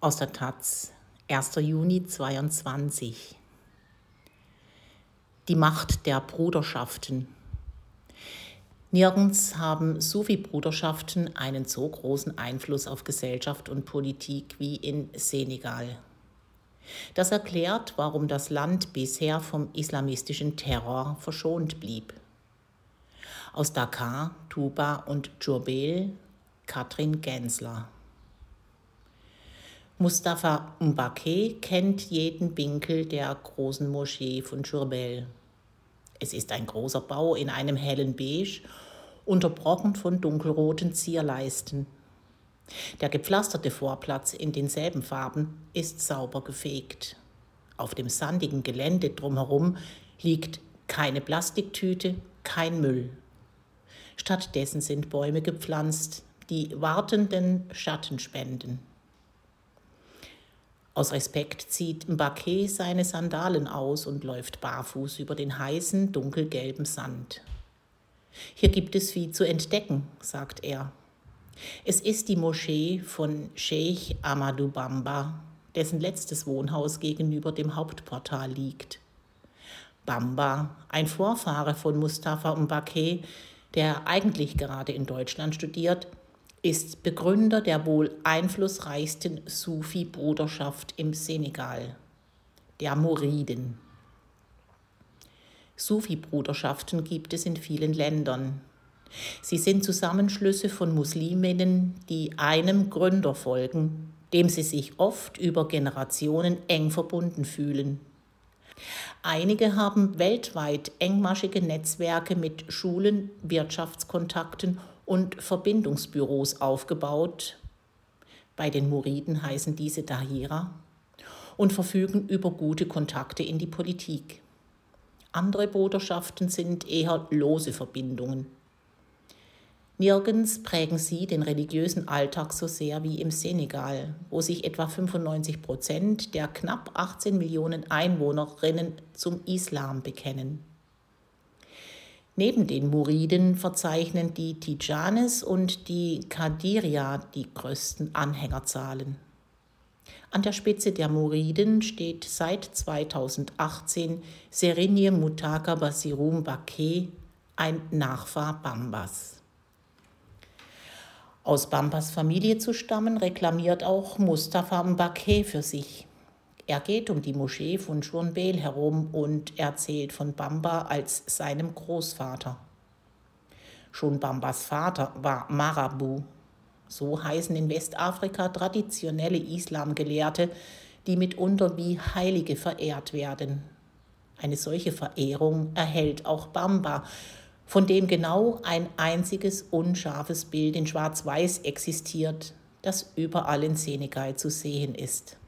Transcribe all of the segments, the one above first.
Aus der Taz, 1. Juni 22. Die Macht der Bruderschaften. Nirgends haben Sufi-Bruderschaften einen so großen Einfluss auf Gesellschaft und Politik wie in Senegal. Das erklärt, warum das Land bisher vom islamistischen Terror verschont blieb. Aus Dakar, Tuba und Djurbel, Katrin Gensler. Mustafa Mbake kennt jeden Winkel der großen Moschee von Djurbel. Es ist ein großer Bau in einem hellen Beige, unterbrochen von dunkelroten Zierleisten. Der gepflasterte Vorplatz in denselben Farben ist sauber gefegt. Auf dem sandigen Gelände drumherum liegt keine Plastiktüte, kein Müll. Stattdessen sind Bäume gepflanzt, die Wartenden Schatten spenden. Aus Respekt zieht Mbake seine Sandalen aus und läuft barfuß über den heißen, dunkelgelben Sand. Hier gibt es viel zu entdecken, sagt er. Es ist die Moschee von Sheikh Amadou Bamba, dessen letztes Wohnhaus gegenüber dem Hauptportal liegt. Bamba, ein Vorfahre von Mustafa Mbake, der eigentlich gerade in Deutschland studiert, ist Begründer der wohl einflussreichsten Sufi-Bruderschaft im Senegal, der Moriden. Sufi-Bruderschaften gibt es in vielen Ländern. Sie sind Zusammenschlüsse von Musliminnen, die einem Gründer folgen, dem sie sich oft über Generationen eng verbunden fühlen. Einige haben weltweit engmaschige Netzwerke mit Schulen, Wirtschaftskontakten und Verbindungsbüros aufgebaut. Bei den Muriden heißen diese Dahira und verfügen über gute Kontakte in die Politik. Andere Bruderschaften sind eher lose Verbindungen. Nirgends prägen sie den religiösen Alltag so sehr wie im Senegal, wo sich etwa 95 Prozent der knapp 18 Millionen Einwohnerinnen zum Islam bekennen. Neben den Muriden verzeichnen die Tijanes und die Qadiria die größten Anhängerzahlen. An der Spitze der Muriden steht seit 2018 Serinye Mutaka Basirum Bake, ein Nachfahr Bambas. Aus Bambas Familie zu stammen, reklamiert auch Mustafa Mbake für sich. Er geht um die Moschee von Schurnbel herum und erzählt von Bamba als seinem Großvater. Schon Bambas Vater war Marabu. So heißen in Westafrika traditionelle Islamgelehrte, die mitunter wie Heilige verehrt werden. Eine solche Verehrung erhält auch Bamba, von dem genau ein einziges unscharfes Bild in Schwarz-Weiß existiert, das überall in Senegal zu sehen ist.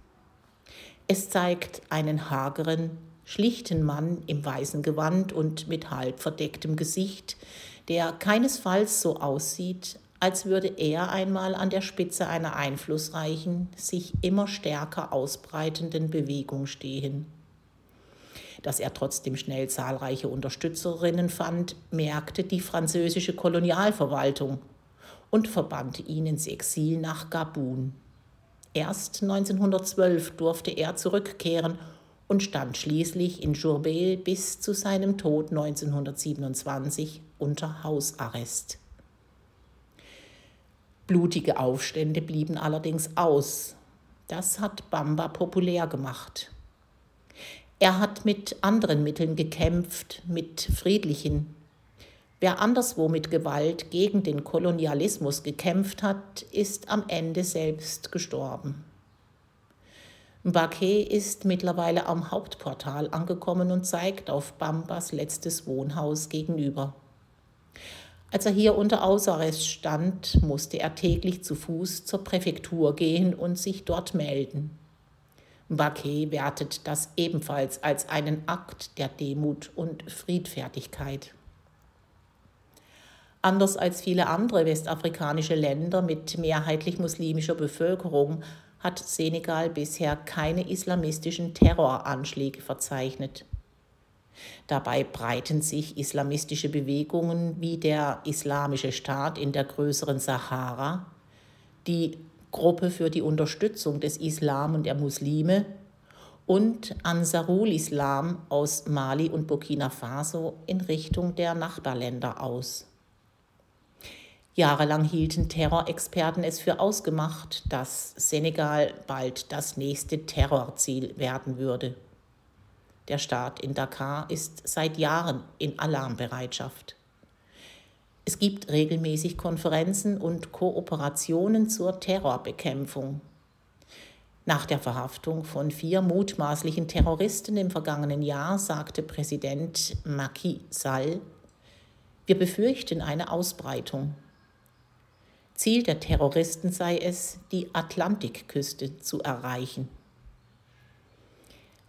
Es zeigt einen hageren, schlichten Mann im weißen Gewand und mit halb verdecktem Gesicht, der keinesfalls so aussieht, als würde er einmal an der Spitze einer einflussreichen, sich immer stärker ausbreitenden Bewegung stehen. Dass er trotzdem schnell zahlreiche Unterstützerinnen fand, merkte die französische Kolonialverwaltung und verbannte ihn ins Exil nach Gabun. Erst 1912 durfte er zurückkehren und stand schließlich in Jourbel bis zu seinem Tod 1927 unter Hausarrest. Blutige Aufstände blieben allerdings aus. Das hat Bamba populär gemacht. Er hat mit anderen Mitteln gekämpft, mit friedlichen, Wer anderswo mit Gewalt gegen den Kolonialismus gekämpft hat, ist am Ende selbst gestorben. Mbake ist mittlerweile am Hauptportal angekommen und zeigt auf Bambas letztes Wohnhaus gegenüber. Als er hier unter Hausarrest stand, musste er täglich zu Fuß zur Präfektur gehen und sich dort melden. Mbake wertet das ebenfalls als einen Akt der Demut und Friedfertigkeit. Anders als viele andere westafrikanische Länder mit mehrheitlich muslimischer Bevölkerung hat Senegal bisher keine islamistischen Terroranschläge verzeichnet. Dabei breiten sich islamistische Bewegungen wie der Islamische Staat in der größeren Sahara, die Gruppe für die Unterstützung des Islam und der Muslime und Ansarul Islam aus Mali und Burkina Faso in Richtung der Nachbarländer aus. Jahrelang hielten Terrorexperten es für ausgemacht, dass Senegal bald das nächste Terrorziel werden würde. Der Staat in Dakar ist seit Jahren in Alarmbereitschaft. Es gibt regelmäßig Konferenzen und Kooperationen zur Terrorbekämpfung. Nach der Verhaftung von vier mutmaßlichen Terroristen im vergangenen Jahr sagte Präsident Macky Sall, wir befürchten eine Ausbreitung. Ziel der Terroristen sei es, die Atlantikküste zu erreichen.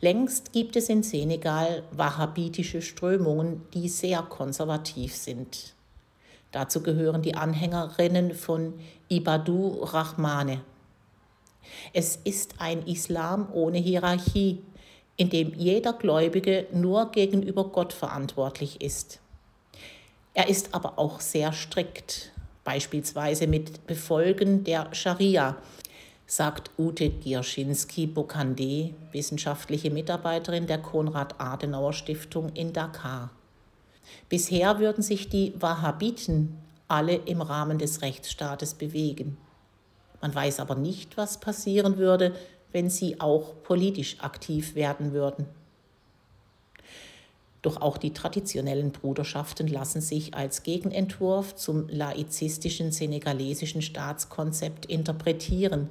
Längst gibt es in Senegal wahhabitische Strömungen, die sehr konservativ sind. Dazu gehören die Anhängerinnen von Ibadu Rahmane. Es ist ein Islam ohne Hierarchie, in dem jeder Gläubige nur gegenüber Gott verantwortlich ist. Er ist aber auch sehr strikt, beispielsweise mit Befolgen der Scharia, sagt Ute Gierschinski-Bokande, wissenschaftliche Mitarbeiterin der Konrad-Adenauer-Stiftung in Dakar. Bisher würden sich die Wahhabiten alle im Rahmen des Rechtsstaates bewegen. Man weiß aber nicht, was passieren würde, wenn sie auch politisch aktiv werden würden. Doch auch die traditionellen Bruderschaften lassen sich als Gegenentwurf zum laizistischen senegalesischen Staatskonzept interpretieren,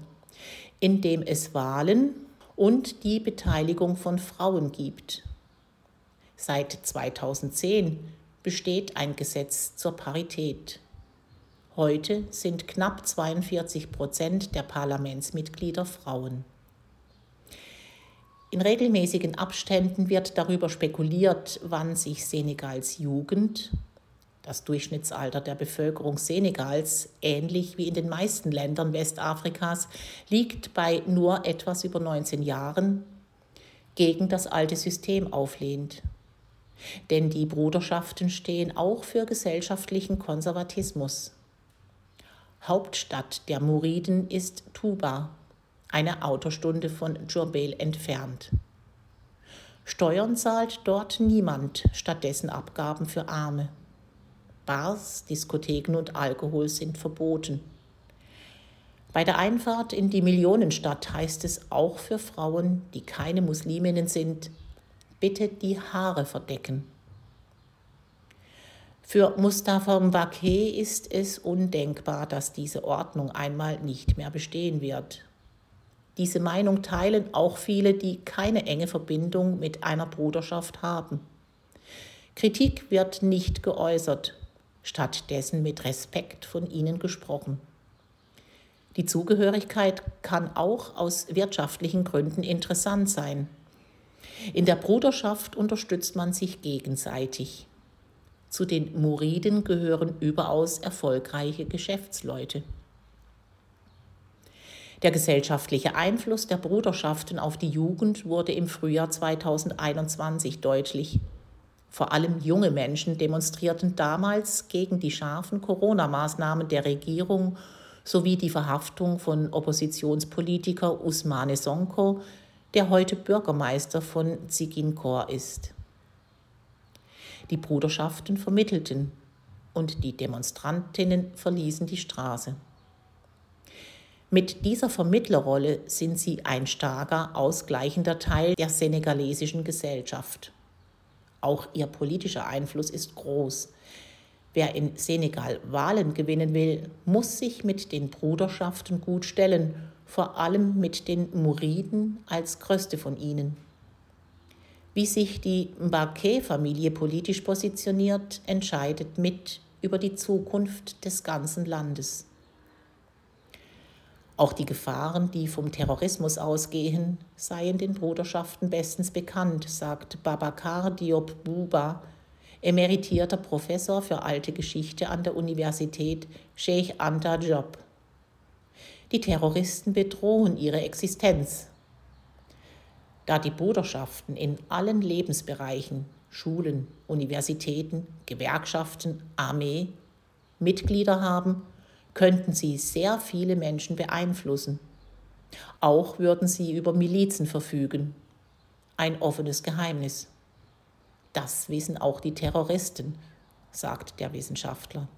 indem es Wahlen und die Beteiligung von Frauen gibt. Seit 2010 besteht ein Gesetz zur Parität. Heute sind knapp 42 Prozent der Parlamentsmitglieder Frauen. In regelmäßigen Abständen wird darüber spekuliert, wann sich Senegals Jugend, das Durchschnittsalter der Bevölkerung Senegals, ähnlich wie in den meisten Ländern Westafrikas, liegt bei nur etwas über 19 Jahren, gegen das alte System auflehnt denn die Bruderschaften stehen auch für gesellschaftlichen Konservatismus. Hauptstadt der Muriden ist Tuba, eine Autostunde von Jurbel entfernt. Steuern zahlt dort niemand, stattdessen Abgaben für Arme. Bars, Diskotheken und Alkohol sind verboten. Bei der Einfahrt in die Millionenstadt heißt es auch für Frauen, die keine Musliminnen sind, bitte die Haare verdecken. Für Mustafa Mbake ist es undenkbar, dass diese Ordnung einmal nicht mehr bestehen wird. Diese Meinung teilen auch viele, die keine enge Verbindung mit einer Bruderschaft haben. Kritik wird nicht geäußert, stattdessen mit Respekt von ihnen gesprochen. Die Zugehörigkeit kann auch aus wirtschaftlichen Gründen interessant sein. In der Bruderschaft unterstützt man sich gegenseitig. Zu den Muriden gehören überaus erfolgreiche Geschäftsleute. Der gesellschaftliche Einfluss der Bruderschaften auf die Jugend wurde im Frühjahr 2021 deutlich. Vor allem junge Menschen demonstrierten damals gegen die scharfen Corona-Maßnahmen der Regierung sowie die Verhaftung von Oppositionspolitiker Usmane Sonko, der heute Bürgermeister von Ziginkor ist. Die Bruderschaften vermittelten und die Demonstrantinnen verließen die Straße. Mit dieser Vermittlerrolle sind sie ein starker, ausgleichender Teil der senegalesischen Gesellschaft. Auch ihr politischer Einfluss ist groß. Wer in Senegal Wahlen gewinnen will, muss sich mit den Bruderschaften gut stellen vor allem mit den Muriden als größte von ihnen. Wie sich die Mbake-Familie politisch positioniert, entscheidet mit über die Zukunft des ganzen Landes. Auch die Gefahren, die vom Terrorismus ausgehen, seien den Bruderschaften bestens bekannt, sagt Babakar Diop Buba, emeritierter Professor für alte Geschichte an der Universität Sheikh Anta Diop. Die Terroristen bedrohen ihre Existenz. Da die Bruderschaften in allen Lebensbereichen, Schulen, Universitäten, Gewerkschaften, Armee Mitglieder haben, könnten sie sehr viele Menschen beeinflussen. Auch würden sie über Milizen verfügen. Ein offenes Geheimnis. Das wissen auch die Terroristen, sagt der Wissenschaftler.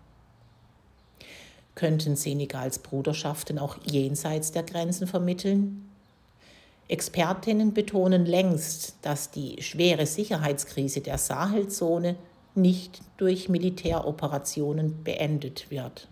Könnten Senegals Bruderschaften auch jenseits der Grenzen vermitteln? Expertinnen betonen längst, dass die schwere Sicherheitskrise der Sahelzone nicht durch Militäroperationen beendet wird.